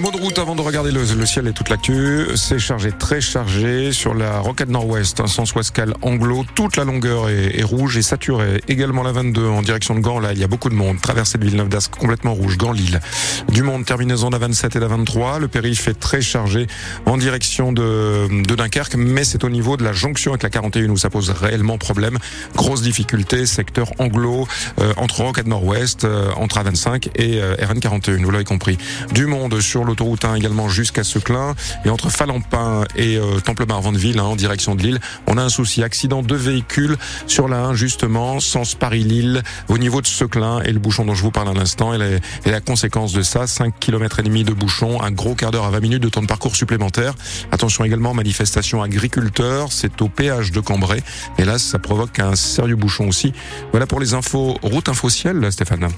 mot de route avant de regarder le, le ciel et toute l'actu. C'est chargé, très chargé sur la rocade nord-ouest, un sens Ouescal anglo. Toute la longueur est, est, rouge et saturée. Également la 22 en direction de Gand. Là, il y a beaucoup de monde. Traversée de Villeneuve d'Ascq complètement rouge. Gand, Lille. Du monde, terminaison de la 27 et la 23. Le périph' est très chargé en direction de, de Dunkerque, mais c'est au niveau de la jonction avec la 41 où ça pose réellement problème. Grosse difficulté, secteur anglo, euh, entre rocade nord-ouest, euh, entre A25 et euh, RN41. Vous l'avez compris. Du monde sur l'autoroute 1 également jusqu'à Seclin. Et entre Falampin et euh, Temple-Marvandeville, hein, en direction de Lille, on a un souci. Accident de véhicules sur la 1, justement, sens Paris-Lille, au niveau de Seclin. Et le bouchon dont je vous parle à l'instant, et, la, et la conséquence de ça, 5 km et demi de bouchon, un gros quart d'heure à 20 minutes de temps de parcours supplémentaire. Attention également, manifestation agriculteur, c'est au péage de Cambrai. Et là, ça provoque un sérieux bouchon aussi. Voilà pour les infos, route info ciel, Stéphane.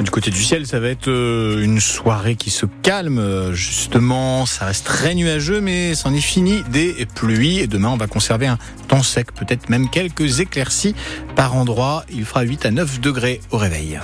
Du côté du ciel, ça va être euh, une soirée qui se calme. Justement, ça reste très nuageux, mais c'en est fini des pluies. Et demain, on va conserver un temps sec, peut-être même quelques éclaircies par endroit. Il fera 8 à 9 degrés au réveil.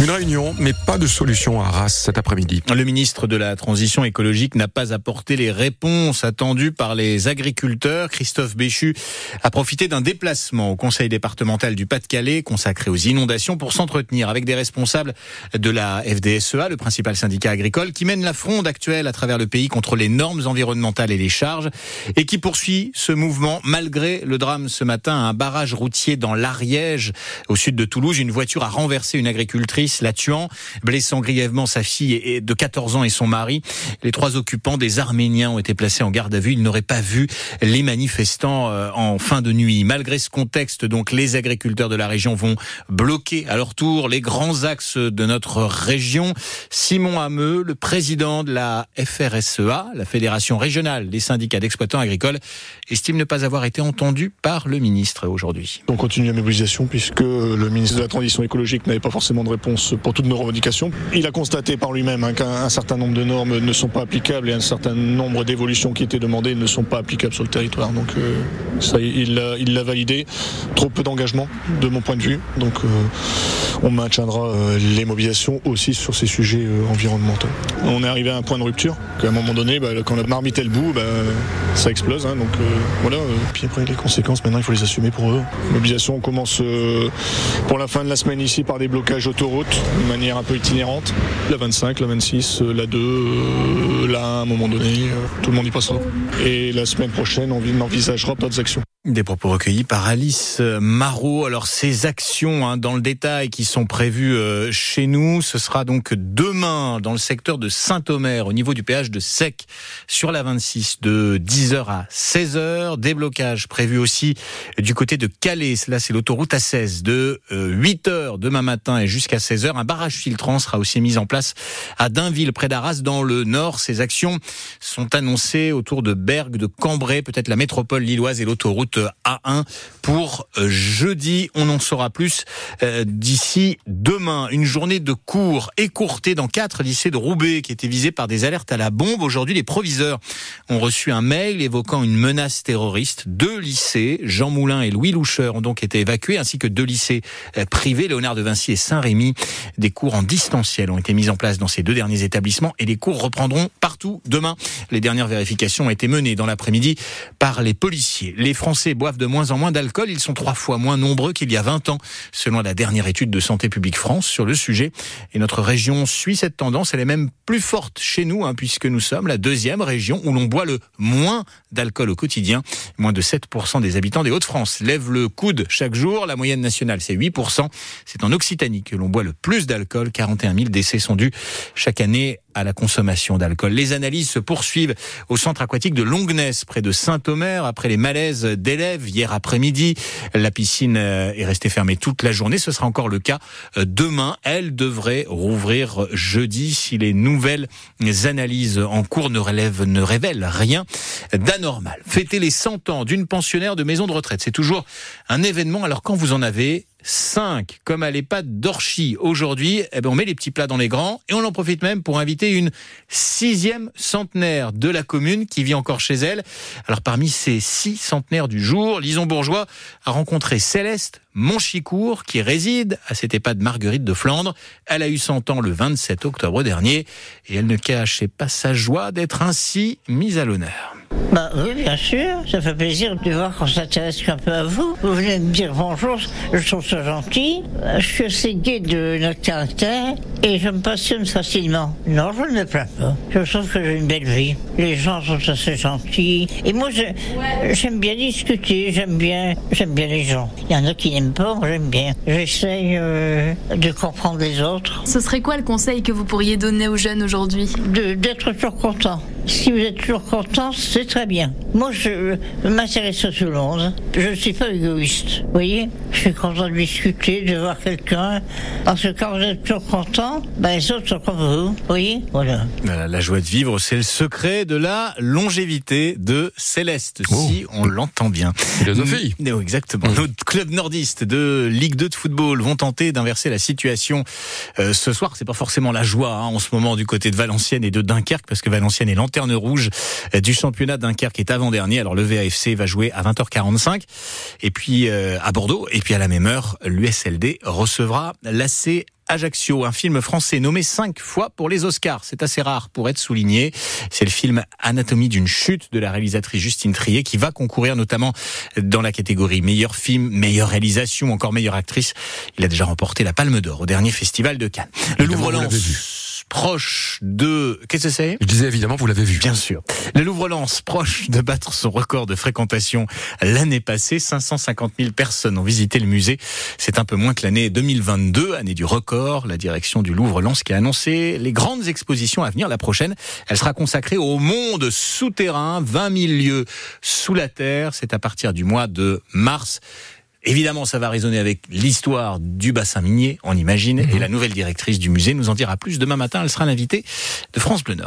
Une réunion, mais pas de solution à Arras cet après-midi. Le ministre de la Transition écologique n'a pas apporté les réponses attendues par les agriculteurs. Christophe Béchu a profité d'un déplacement au conseil départemental du Pas-de-Calais consacré aux inondations pour s'entretenir avec des responsables de la FDSEA, le principal syndicat agricole, qui mène la fronde actuelle à travers le pays contre les normes environnementales et les charges et qui poursuit ce mouvement malgré le drame ce matin un barrage routier dans l'Ariège, au sud de Toulouse. Une voiture a renversé une agricultrice la tuant, blessant grièvement sa fille de 14 ans et son mari. Les trois occupants des Arméniens ont été placés en garde à vue. Ils n'auraient pas vu les manifestants euh, en fin de nuit. Malgré ce contexte, donc, les agriculteurs de la région vont bloquer à leur tour les grands axes de notre région. Simon Hameux, le président de la FRSEA, la Fédération régionale des syndicats d'exploitants agricoles, estime ne pas avoir été entendu par le ministre aujourd'hui. On continue la mobilisation puisque le ministre de la Transition écologique n'avait pas forcément de réponse pour toutes nos revendications. Il a constaté par lui-même hein, qu'un certain nombre de normes ne sont pas applicables et un certain nombre d'évolutions qui étaient demandées ne sont pas applicables sur le territoire. Donc euh, il l'a validé. Trop peu d'engagement de mon point de vue. Donc euh, on maintiendra euh, les mobilisations aussi sur ces sujets euh, environnementaux. On est arrivé à un point de rupture qu'à un moment donné, bah, quand la marmite est le bout, bah, ça explose. Hein, donc euh, voilà. Puis après les conséquences, maintenant il faut les assumer pour eux. Mobilisation, on commence pour la fin de la semaine ici par des blocages autoroutes de manière un peu itinérante. La 25, la 26, la 2, là à un moment donné, tout le monde y passera. Et la semaine prochaine, on envisagera d'autres actions. Des propos recueillis par Alice Marot. Alors ces actions hein, dans le détail qui sont prévues euh, chez nous, ce sera donc demain dans le secteur de Saint-Omer au niveau du péage de Sec sur la 26 de 10h à 16h. Déblocage prévu aussi du côté de Calais. Là c'est l'autoroute A16 de 8h euh, demain matin et jusqu'à 16h. Un barrage filtrant sera aussi mis en place à Dainville près d'Arras dans le nord. Ces actions sont annoncées autour de Bergue, de Cambrai, peut-être la métropole lilloise et l'autoroute a1 pour euh, jeudi. On en saura plus euh, d'ici demain. Une journée de cours écourtée dans quatre lycées de Roubaix qui étaient visés par des alertes à la bombe. Aujourd'hui, les proviseurs ont reçu un mail évoquant une menace terroriste. Deux lycées, Jean Moulin et Louis Loucheur, ont donc été évacués, ainsi que deux lycées euh, privés, Léonard de Vinci et Saint-Rémy. Des cours en distanciel ont été mis en place dans ces deux derniers établissements et les cours reprendront partout demain. Les dernières vérifications ont été menées dans l'après-midi par les policiers. Les Français boivent de moins en moins d'alcool. Ils sont trois fois moins nombreux qu'il y a 20 ans, selon la dernière étude de Santé publique France sur le sujet. Et notre région suit cette tendance. Elle est même plus forte chez nous, hein, puisque nous sommes la deuxième région où l'on boit le moins d'alcool au quotidien. Moins de 7% des habitants des Hauts-de-France lèvent le coude chaque jour. La moyenne nationale, c'est 8%. C'est en Occitanie que l'on boit le plus d'alcool. 41 000 décès sont dus chaque année à la consommation d'alcool. Les analyses se poursuivent au centre aquatique de Longness, près de Saint-Omer, après les malaises d'élèves hier après-midi. La piscine euh, est restée fermée toute la journée. Ce sera encore le cas euh, demain. Elle devrait rouvrir jeudi si les nouvelles analyses en cours ne, relèvent, ne révèlent rien d'anormal. Fêter les 100 ans d'une pensionnaire de maison de retraite, c'est toujours un événement. Alors quand vous en avez 5, comme à l'EHPAD d'Orchy. Aujourd'hui, eh ben, on met les petits plats dans les grands et on en profite même pour inviter une sixième centenaire de la commune qui vit encore chez elle. Alors parmi ces six centenaires du jour, Lison Bourgeois a rencontré Céleste Monchicourt qui réside à cette EHPAD Marguerite de Flandre. Elle a eu 100 ans le 27 octobre dernier et elle ne cachait pas sa joie d'être ainsi mise à l'honneur. Bah oui, bien sûr. Ça fait plaisir de voir qu'on s'intéresse un peu à vous. Vous venez me dire bonjour, je trouve ça gentil. Je suis assez gai de notre caractère et je me passionne facilement. Non, je ne me plains pas. Je trouve que j'ai une belle vie. Les gens sont assez gentils. Et moi, j'aime bien discuter, j'aime bien, j'aime bien les gens. Il y en a qui n'aiment pas, moi j'aime bien. J'essaye euh, de comprendre les autres. Ce serait quoi le conseil que vous pourriez donner aux jeunes aujourd'hui? D'être toujours content. Si vous êtes toujours content, c'est très bien. Moi, je m'intéresse à tout le monde. Je ne suis pas égoïste. Vous voyez Je suis content de discuter, de voir quelqu'un. Parce que quand vous êtes toujours content, ben, les autres sont comme vous. Vous voyez Voilà. La joie de vivre, c'est le secret de la longévité de Céleste, si oh. on l'entend bien. Philosophie. Non, exactement. Nos clubs nordistes de Ligue 2 de football vont tenter d'inverser la situation. Euh, ce soir, c'est pas forcément la joie hein, en ce moment du côté de Valenciennes et de Dunkerque, parce que Valenciennes est lanterne rouge euh, du championnat Dunkerque est avant-dernier. Alors le VAFC va jouer à 20h45. Et puis euh, à Bordeaux, et puis à la même heure, l'USLD recevra l'AC Ajaccio, un film français nommé cinq fois pour les Oscars. C'est assez rare pour être souligné. C'est le film Anatomie d'une chute de la réalisatrice Justine Trier qui va concourir notamment dans la catégorie meilleur film, meilleure réalisation, encore meilleure actrice. Il a déjà remporté la Palme d'Or au dernier festival de Cannes. Le Louvre-Lens proche de... Qu'est-ce que c'est? Je disais évidemment, vous l'avez vu. Bien sûr. Le Louvre-Lens proche de battre son record de fréquentation l'année passée. 550 000 personnes ont visité le musée. C'est un peu moins que l'année 2022, année du record. La direction du Louvre-Lens qui a annoncé les grandes expositions à venir. La prochaine, elle sera consacrée au monde souterrain, 20 000 lieux sous la terre. C'est à partir du mois de mars. Évidemment, ça va résonner avec l'histoire du bassin minier, on imagine, et mhm. la nouvelle directrice du musée nous en dira plus demain matin. Elle sera l'invitée de France Bleu Nord.